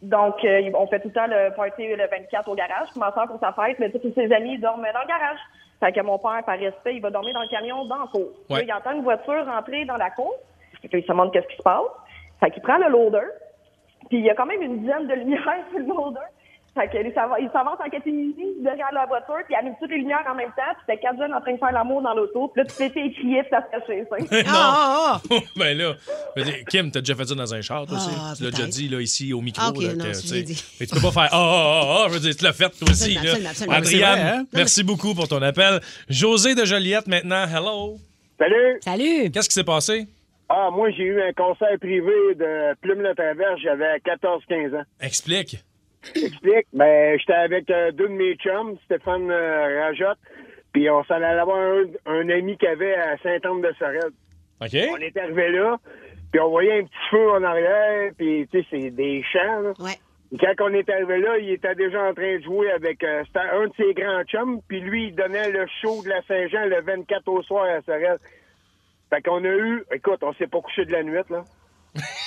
Donc, euh, on fait tout le temps le party le 24 au garage. Puis ma soeur, pour sa fête, mais tous ses amis ils dorment dans le garage. Fait que mon père, par respect, il va dormir dans le camion dans la cour. Ouais. Là, il entend une voiture rentrer dans la cour. Fait qu'il se demande qu'est-ce qui se passe. Fait qu'il prend le loader. Puis il y a quand même une dizaine de lumières sur le loader. Fait que lui, ça va- il s'avance en catimini derrière la voiture, puis il allume toutes les lumières en même temps, puis c'était quatre jeunes en train de faire l'amour dans l'auto, puis là, tu t'es fait crier, puis ça se cachait, ça. Ah, ah, ben là, je veux dire, Kim, t'as déjà fait ça dans un char, toi aussi? Ah, tu l'as déjà dit, là, ici, au micro. Ah, là, non, que, je tu sais, l'ai dit. Mais tu peux pas faire Ah, ah, ah, ah, je veux dire, tu l'as fait, toi aussi. Absolument, là. absolument, absolument. Adriane, C'est vrai, hein? merci beaucoup pour ton appel. José de Joliette, maintenant. Hello. Salut! Salut! Qu'est-ce qui s'est passé? Ah, moi, j'ai eu un concert privé de Plume le Traverse, j'avais 14-15 ans. Explique. Explique. Ben, j'étais avec euh, deux de mes chums, Stéphane euh, Rajotte, puis on s'en allait voir un, un ami qui avait à Saint-Anne-de-Sorel. OK. On est arrivé là, puis on voyait un petit feu en arrière, puis tu sais, c'est des champs, là. Ouais. Et Quand on est arrivé là, il était déjà en train de jouer avec euh, c'était un de ses grands chums, puis lui, il donnait le show de la Saint-Jean le 24 au soir à Sorel. Fait qu'on a eu, écoute, on s'est pas couché de la nuit, là.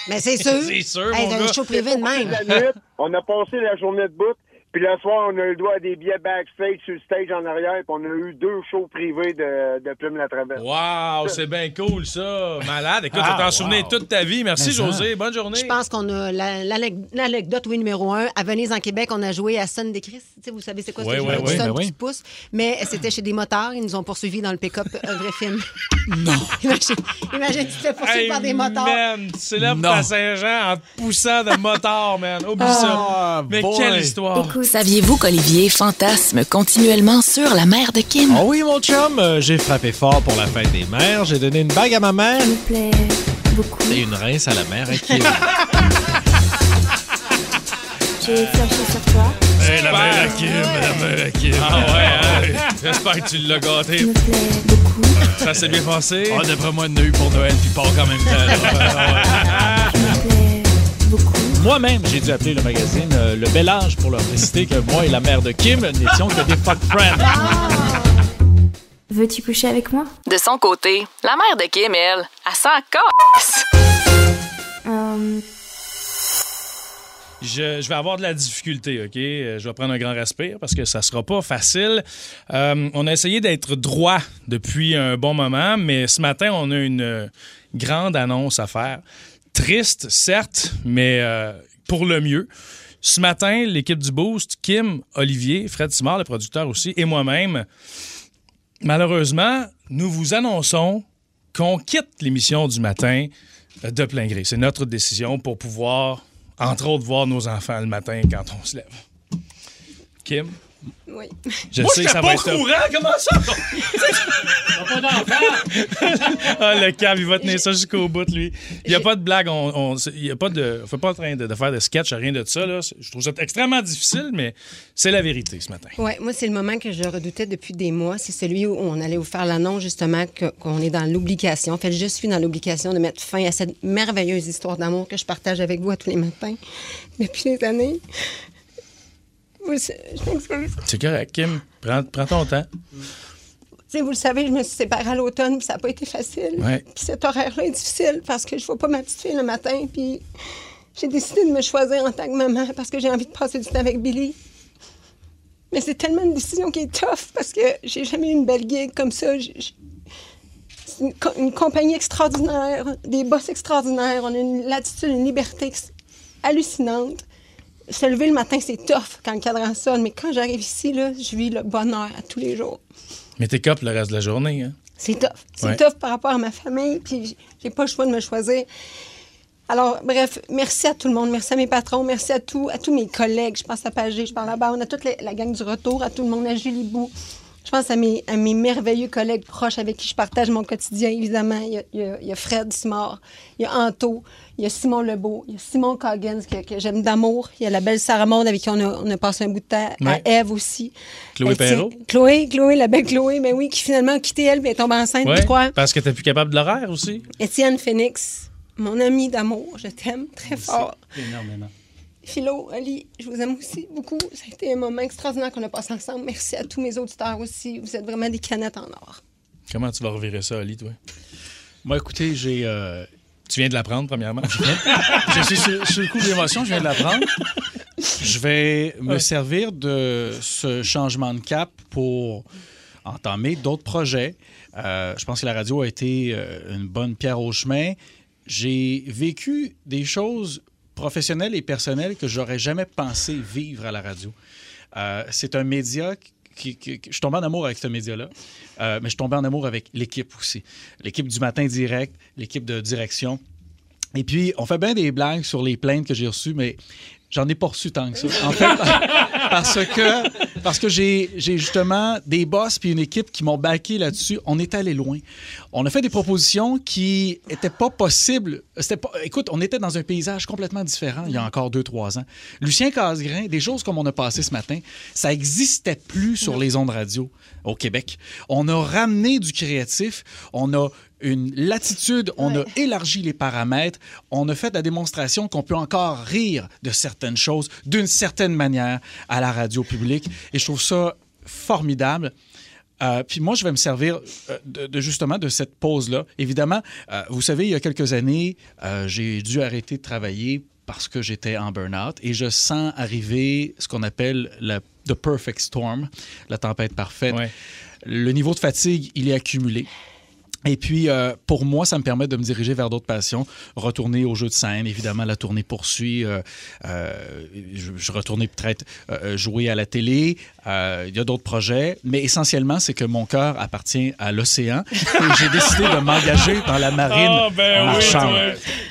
Mais c'est sûr. C'est sûr, Hey, mon gars. show privé de même. la nuit, on a passé la journée de bout, puis le soir, on a eu le droit à des billets backstage sur le stage en arrière, puis on a eu deux shows privés de, de Plume la Traverse. Wow, c'est bien cool, ça. Malade. Écoute, Ah, tu t'en wow. souvenir toute ta vie. Merci, Mais. José. Bonne journée. Je pense qu'on a la- l'anec- l'anecdote, oui, numéro un. À Venise, en Québec, on a joué à Sonne des Christ. Vous savez, c'est quoi ce Tu ouais. sonnes, Ben tu oui. te pousses. Mais c'était chez des motards. Ils nous ont poursuivis dans le pick-up, un vrai film. Non. imagine, imagine, tu te fais poursuivre Hey, par des motards. Man, tu célèbres ta Saint-Jean en te poussant de motard, man. Oublie Ah, ça. Mais boy. quelle histoire. Saviez-vous qu'Olivier fantasme continuellement sur la mère de Kim? Oh oui, mon chum, euh, j'ai frappé fort pour la fête des mères. J'ai donné une bague à ma mère. plaît beaucoup. Et une rince à la mère à Kim. J'ai flashé sur toi. Hey, la mère à Kim, la mère à Kim. Ah ouais, hein? J'espère que tu l'as gâté. plaît beaucoup. Ça s'est bien passé? Ah, d'après moi, il a eu pour Noël, puis pas en même temps. là. beaucoup. Moi-même, j'ai dû appeler le magazine euh, Le Bel Âge pour leur préciser que moi et la mère de Kim n'étions que des fuck friends. Veux-tu coucher avec moi? De son côté, la mère de Kim, elle, elle s'en casse. Euh, Je, je vais avoir de la difficulté, OK? Euh, Je vais prendre un grand respire parce que ça sera pas facile. Euh, on a essayé d'être droit depuis un bon moment, mais ce matin, on a une grande annonce à faire. Triste, certes, mais euh, pour le mieux. Ce matin, l'équipe du Boost, Kim, Olivier, Fred Simard, le producteur aussi, et moi-même, malheureusement, nous vous annonçons qu'on quitte l'émission du matin de plein gré. C'est notre décision pour pouvoir, entre autres, voir nos enfants le matin quand on se lève. Kim? Oui. Je Moi, sais que ça pas va au être... courant, comment ça? pas d'enfant! ah, le cave, il va tenir ça jusqu'au bout, lui. Il n'y a pas de blague. On, on, il y a pas de, on fait pas en train de, de faire de sketch, rien de ça. Là. Je trouve ça extrêmement difficile, mais c'est la vérité ce matin. Oui, moi, c'est le moment que je redoutais depuis des mois. C'est celui où on allait vous faire l'annonce, justement, qu'on est dans l'obligation. En fait, je suis dans l'obligation de mettre fin à cette merveilleuse histoire d'amour que je partage avec vous à tous les matins depuis des années. C'est- correct, Kim. Prends, prends ton temps. Vous le savez, je me suis séparée à l'automne, puis ça n'a pas été facile. Ouais. Puis cet horaire-là est difficile parce que je ne vois pas ma petite fille le matin, puis j'ai décidé de me choisir en tant que maman parce que j'ai envie de passer du temps avec Billy. Mais c'est tellement une décision qui est tough parce que j'ai jamais eu une belle gig comme ça. J'ai- C'est une, co- une compagnie extraordinaire, des boss extraordinaires, on a une latitude, une liberté hallucinante. Se lever le matin, c'est tough quand le cadran sonne, mais quand j'arrive ici, là, je vis le bonheur à tous les jours. Mais t'es cop le reste de la journée, hein? C'est tough. C'est Ouais. tough par rapport à ma famille, puis j'ai pas le choix de me choisir. Alors, bref, merci à tout le monde, merci à mes patrons, merci à, tout, à tous mes collègues. Je pense à Pagé, je parle à Baon, à toute la, la gang du retour, à tout le monde, à Julie Bou. Je pense à mes, à mes merveilleux collègues proches avec qui je partage mon quotidien, évidemment. Il y a, il y a- il y a Fred Simard, il y a Anto, il y a Simon Lebeau, il y a Simon Coggins que, que j'aime d'amour. Il y a la belle Sarah Maud avec qui on a, on a passé un bout de temps. Ouais. À Eve aussi. Chloé Perrault. Chloé, Chloé, la belle Chloé, mais oui, qui finalement a quitté elle, puis est tombée enceinte, Ouais, je crois. parce que t'es plus capable de l'horaire aussi. Étienne Phoenix, mon ami d'amour, je t'aime très fort. Énormément. Philo, Ali, je vous aime aussi beaucoup. Ça a été un moment extraordinaire qu'on a passé ensemble. Merci à tous mes auditeurs aussi. Vous êtes vraiment des canettes en or. Comment tu vas revirer ça, Ali, toi? Moi, écoutez, j'ai. euh, Tu viens de l'apprendre, premièrement. je suis sur, sur le coup de l'émotion, je viens de l'apprendre. Je vais me Ouais. servir de ce changement de cap pour entamer d'autres projets. Euh, je pense que la radio a été euh, une bonne pierre au chemin. J'ai vécu des choses professionnelles et personnelles que j'aurais jamais pensé vivre à la radio. Euh, c'est un média qui, je suis en amour avec ce média-là, euh, mais je suis tombé en amour avec l'équipe aussi. L'équipe du matin direct, l'équipe de direction. Et puis, on fait bien des blagues sur les plaintes que j'ai reçues, mais j'en ai pas reçu tant que ça. En fait, parce que, j'ai justement des boss puis une équipe qui m'ont baqué là-dessus. On est allé loin. On a fait des propositions qui étaient pas possibles. Écoute, on était dans un paysage complètement différent il y a encore deux, trois ans. Lucien Casgrain, des choses comme on a passé ce matin, ça existait plus sur les ondes radio au Québec. On a ramené du créatif. On a une latitude, on a élargi les paramètres, on a fait la démonstration qu'on peut encore rire de certaines choses d'une certaine manière à la radio publique. Et je trouve ça formidable. Euh, puis moi, je vais me servir euh, de, de justement de cette pause-là. Évidemment, euh, vous savez, il y a quelques années, euh, j'ai dû arrêter de travailler parce que j'étais en burn-out et je sens arriver ce qu'on appelle la the perfect storm, la tempête parfaite. Le niveau de fatigue, il est accumulé. Et puis, euh, pour moi, ça me permet de me diriger vers d'autres passions, retourner au jeu de scène. Évidemment, la tournée poursuit. euh, euh, je, je retournais peut-être jouer à la télé. Il y a d'autres projets. Mais essentiellement, c'est que mon cœur appartient à l'océan. Et j'ai décidé de m'engager dans la marine Ah, ben oui, marchande.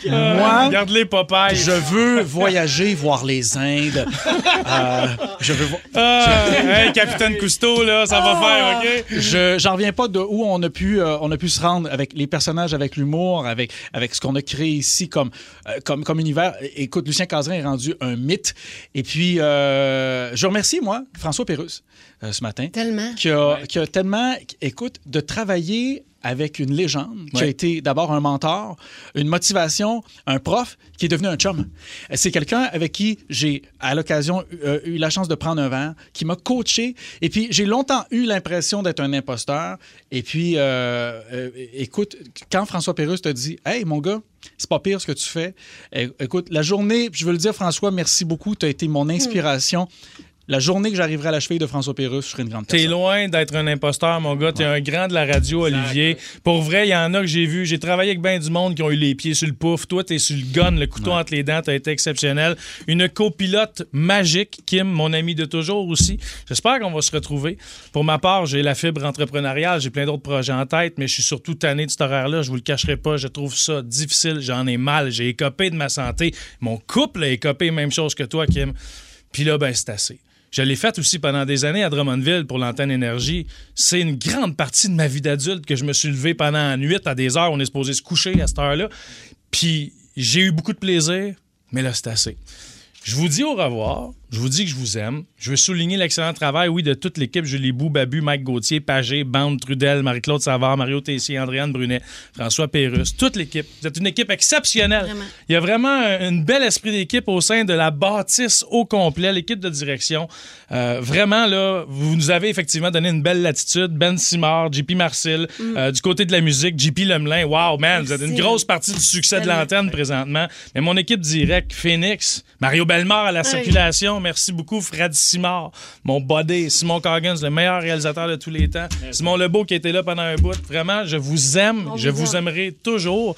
toi. Moi, Ah, Regarde les Popeyes. je veux voyager, voir les Indes. Je veux voir... Ah, hey, Capitaine Cousteau, là, ça va faire, OK? Je j'en reviens pas de où on a pu on a pu se rendre avec les personnages, avec l'humour, avec avec ce qu'on a créé ici comme euh, comme comme univers. Écoute, Lucien Cazerin est rendu un mythe. Et puis euh, je remercie moi François Pérusse euh, ce matin. Tellement. Qui a, qui a tellement écoute de travailler avec une légende qui a été d'abord un mentor, une motivation, un prof qui est devenu un chum. C'est quelqu'un avec qui j'ai à l'occasion euh, eu la chance de prendre un verre, qui m'a coaché et puis j'ai longtemps eu l'impression d'être un imposteur et puis euh, euh, écoute quand François Pérusse te dit "Hey mon gars, c'est pas pire ce que tu fais." É- Écoute, la journée, je veux le dire François, merci beaucoup, tu as été mon inspiration. La journée que j'arriverai à la cheville de François Pérusse, je serai une grande T'es personne. loin d'être un imposteur, mon gars. T'es un grand de la radio, Olivier. Pour vrai, il y en a que j'ai vu. J'ai travaillé avec bien du monde qui ont eu les pieds sur le pouf. Toi, t'es sur le gun, le couteau entre les dents. T'as été exceptionnel. Une copilote magique, Kim, mon ami de toujours aussi. J'espère qu'on va se retrouver. Pour ma part, j'ai la fibre entrepreneuriale. J'ai plein d'autres projets en tête, mais je suis surtout tanné de cet horaire-là. Je vous le cacherai pas. Je trouve ça difficile. J'en ai mal. J'ai écopé de ma santé. Mon couple a écopé, même chose que toi, Kim. Puis là, ben, c'est assez. Je l'ai fait aussi pendant des années à Drummondville pour l'antenne énergie. C'est une grande partie de ma vie d'adulte que je me suis levé pendant la nuit à des heures on est supposé se coucher à cette heure-là. Puis j'ai eu beaucoup de plaisir, mais là, c'est assez. Je vous dis au revoir. Je vous dis que je vous aime. Je veux souligner l'excellent travail, oui, de toute l'équipe. Julie Bou, Babu, Mike Gauthier, Pagé, Bande, Trudel, Marie-Claude Savard, Mario Tessier, Andréane Brunet, François Pérusse, toute l'équipe. Vous êtes une équipe exceptionnelle. Vraiment. Il y a vraiment un, un bel esprit d'équipe au sein de la bâtisse au complet, l'équipe de direction. Euh, vraiment, là, vous nous avez effectivement donné une belle latitude. Ben Simard, JP Marcel, euh, du côté de la musique, JP Lemelin. Wow, man, vous êtes une grosse partie du succès de l'antenne présentement. Mais mon équipe directe, Phoenix, Mario Bellemare à la circulation, Merci beaucoup, Fred Simard, mon body, Simon Coggins, le meilleur réalisateur de tous les temps. Simon Lebeau qui était là pendant un bout. Vraiment, je vous aime. On je vous vous aime. aimerai toujours.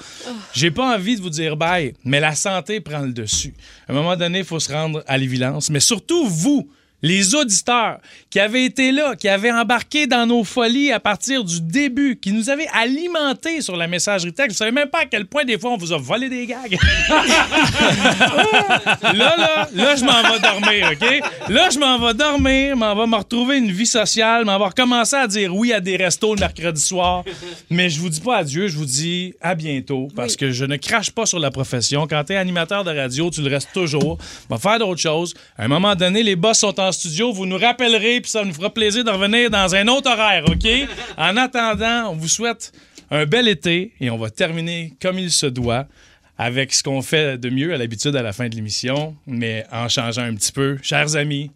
J'ai pas envie de vous dire bye, mais la santé prend le dessus. À un moment donné, il faut se rendre à l'évidence. Mais surtout, vous, les auditeurs qui avaient été là, qui avaient embarqué dans nos folies à partir du début, qui nous avaient alimentés sur la messagerie texte. Vous savez même pas à quel point des fois on vous a volé des gags. là, là, là, je m'en vais dormir, OK? Là, je m'en vais dormir, m'en vais me retrouver une vie sociale, m'en vais recommencer à dire oui à des restos le mercredi soir. Mais je vous dis pas adieu, je vous dis à bientôt parce que je ne crache pas sur la profession. Quand tu es animateur de radio, tu le restes toujours. On va faire d'autres choses. À un moment donné, les boss sont en studio, vous nous rappellerez, puis ça nous fera plaisir de revenir dans un autre horaire, OK? En attendant, on vous souhaite un bel été et on va terminer comme il se doit avec ce qu'on fait de mieux à l'habitude à la fin de l'émission, mais en changeant un petit peu. Chers amis,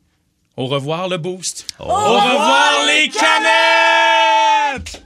au revoir le boost. Au, revoir les canettes!